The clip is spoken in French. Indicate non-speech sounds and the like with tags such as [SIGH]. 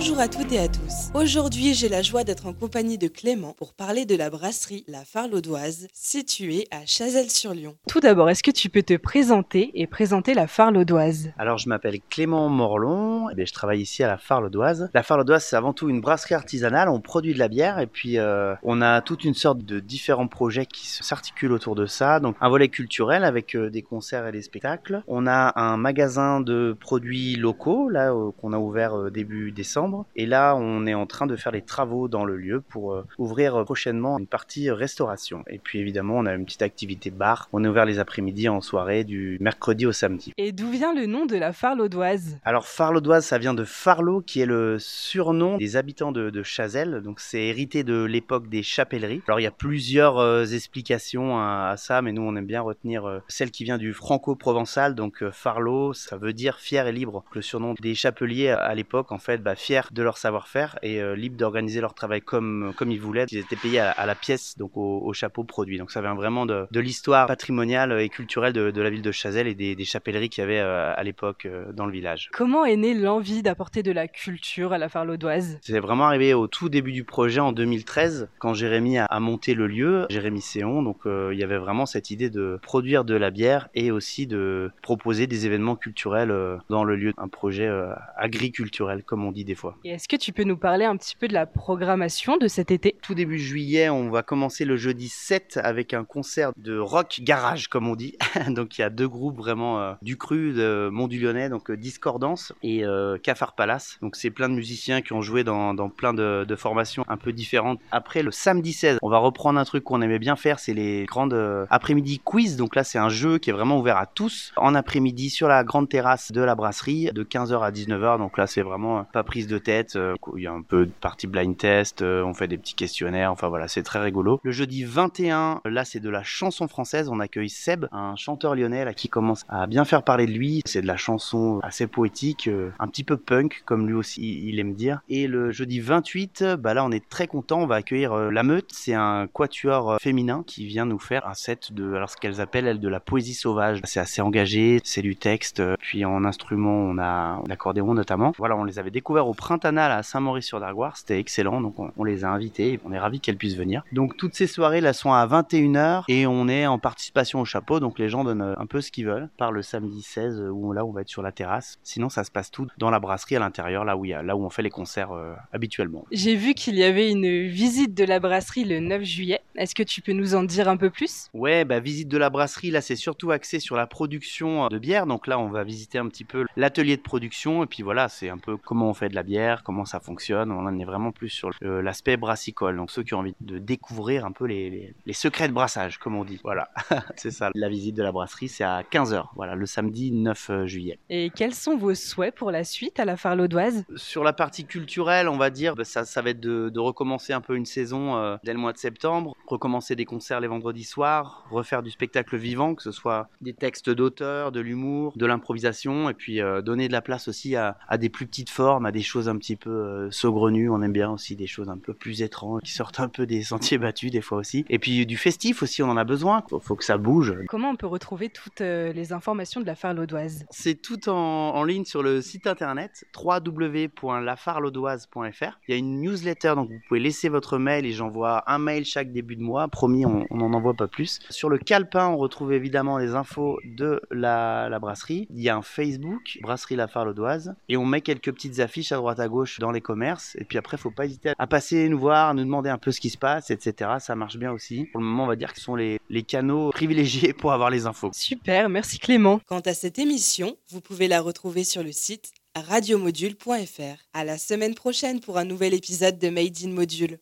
Bonjour à toutes et à tous. Aujourd'hui, j'ai la joie d'être en compagnie de Clément pour parler de la brasserie La Farlaudoise, située à Chazelles-sur-Lyon. Tout d'abord, est-ce que tu peux te présenter et présenter la Farlaudoise Alors, je m'appelle Clément Morlon, et je travaille ici à la Farlaudoise. La Farlaudoise, c'est avant tout une brasserie artisanale, on produit de la bière et puis euh, on a toute une sorte de différents projets qui s'articulent autour de ça. Donc, un volet culturel avec euh, des concerts et des spectacles. On a un magasin de produits locaux, là, euh, qu'on a ouvert euh, début décembre et là, on est en train de faire les travaux dans le lieu pour euh, ouvrir prochainement une partie restauration. Et puis évidemment, on a une petite activité bar. On est ouvert les après-midi en soirée du mercredi au samedi. Et d'où vient le nom de la Farlaudoise Alors Farlaudoise, ça vient de Farlot, qui est le surnom des habitants de, de Chazelles. Donc c'est hérité de l'époque des chapelleries. Alors il y a plusieurs euh, explications à, à, ça, mais nous on aime bien retenir euh, celle qui vient du franco-provençal. Donc euh, Farlot, ça veut dire fier et libre. Le surnom des chapeliers à l'époque, en fait, bah, fier de leur savoir-faire et euh, libres d'organiser leur travail comme, comme ils voulaient. Ils étaient payés à, à la pièce, donc au, au, chapeau produit. Donc ça vient vraiment de, de l'histoire patrimoniale et culturelle de, de, la ville de Chazelles et des, des chapelleries qu'il y avait euh, à l'époque euh, dans le village. Comment est née l'envie d'apporter de la culture à la Farlaudoise C'est vraiment arrivé au tout début du projet en 2013, quand Jérémy a, a monté le lieu, Jérémy Séon. Donc il y avait vraiment cette idée de produire de la bière et aussi de proposer des événements culturels dans le lieu, un projet agriculturel comme on dit des fois. Et est-ce que tu peux nous parler un petit peu de la programmation de cet été? Tout début juillet, on va commencer le jeudi 7 avec un concert de rock garage, comme on dit. [LAUGHS] donc il y a deux groupes vraiment euh, du cru de Mont du Lyonnais, donc euh, Discordance et euh, Cafard Palace. Donc c'est plein de musiciens qui ont joué dans, dans plein de, de, formations un peu différentes. Après le samedi 16, on va reprendre un truc qu'on aimait bien faire, c'est les grandes euh, après-midi quiz. Donc là c'est un jeu qui est vraiment ouvert à tous en après-midi sur la grande terrasse de la brasserie de 15h à 19h. Donc là c'est vraiment pas prise de tête. Euh, il y a un peu de partie blind test, euh, on fait des petits questionnaires, enfin voilà, c'est très rigolo. Le jeudi 21, là c'est de la chanson française, on accueille Seb, un chanteur lyonnais là qui commence à bien faire parler de lui. C'est de la chanson assez poétique, euh, un petit peu punk comme lui aussi il aime dire. Et le jeudi 28, bah là on est très content, on va accueillir La Meute, c'est un quatuor féminin qui vient nous faire un set de alors ce qu'elles appellent elles de la poésie sauvage. C'est assez engagé, c'est du texte, puis en instrument on a l'accordéon notamment. Voilà, on les avait découverts au Printanal à Saint-Maurice-sur-Dargoire, c'était excellent, donc on, les a invités, on est ravis qu'elles puissent venir. Donc toutes ces soirées là sont à 21h et on est en participation au chapeau, donc les gens donnent euh, un peu ce qu'ils veulent, par le samedi 16 où là on va être sur la terrasse. Sinon ça se passe tout dans la brasserie à l'intérieur, là où là où on fait les concerts euh, habituellement. J'ai vu qu'il y avait une visite de la brasserie le 9 juillet. Est-ce que tu peux nous en dire un peu plus? Ouais, bah visite de la brasserie, là c'est surtout axé sur la production de bière. Donc là on va visiter un petit peu l'atelier de production et puis voilà, c'est un peu comment on fait de la bière, comment ça fonctionne. On en est vraiment plus sur l'aspect brassicole. Donc ceux qui ont envie de découvrir un peu les, les, les secrets de brassage, comme on dit. Voilà, [LAUGHS] c'est ça. La visite de la brasserie, c'est à 15h, voilà, le samedi 9 juillet. Et quels sont vos souhaits pour la suite à la Farlaudoise Sur la partie culturelle, on va dire, bah, ça, ça va être de, de, recommencer un peu une saison euh, dès le mois de septembre, recommencer des concerts les vendredis soirs, refaire du spectacle vivant, que ce soit des textes d'auteur, de l'humour, de l'improvisation, et puis euh, donner de la place aussi à, à, des plus petites formes, à des choses un petit peu euh, saugrenues. On aime bien aussi des choses un peu plus étranges, qui sortent un peu des sentiers battus des fois aussi. Et puis du festif aussi, on en a besoin. Faut, faut que ça bouge. Comment on peut retrouver toutes euh, les informations de la Farlaudoise C'est tout en, en, ligne sur le site internet www.lafarlaudoise.fr. Il y a une newsletter, donc vous pouvez laisser votre mail et j'envoie un mail chaque début de mois. Promis, on n'en envoie pas plus. Sur le calepin, on retrouve évidemment les infos de la, brasserie. Il y a un Facebook, Brasserie La Farlaudoise, et on met quelques petites affiches à droite à gauche dans les commerces. Et puis après, faut pas hésiter à passer nous voir, nous demander un peu ce qui se passe, etc. Ça marche bien aussi. Pour le moment, on va dire que ce sont les, les canaux privilégiés pour avoir les infos. Super, merci Clément. Quant à cette émission, vous pouvez la retrouver sur le site radiomodule.fr. À la semaine prochaine pour un nouvel épisode de Made in Module.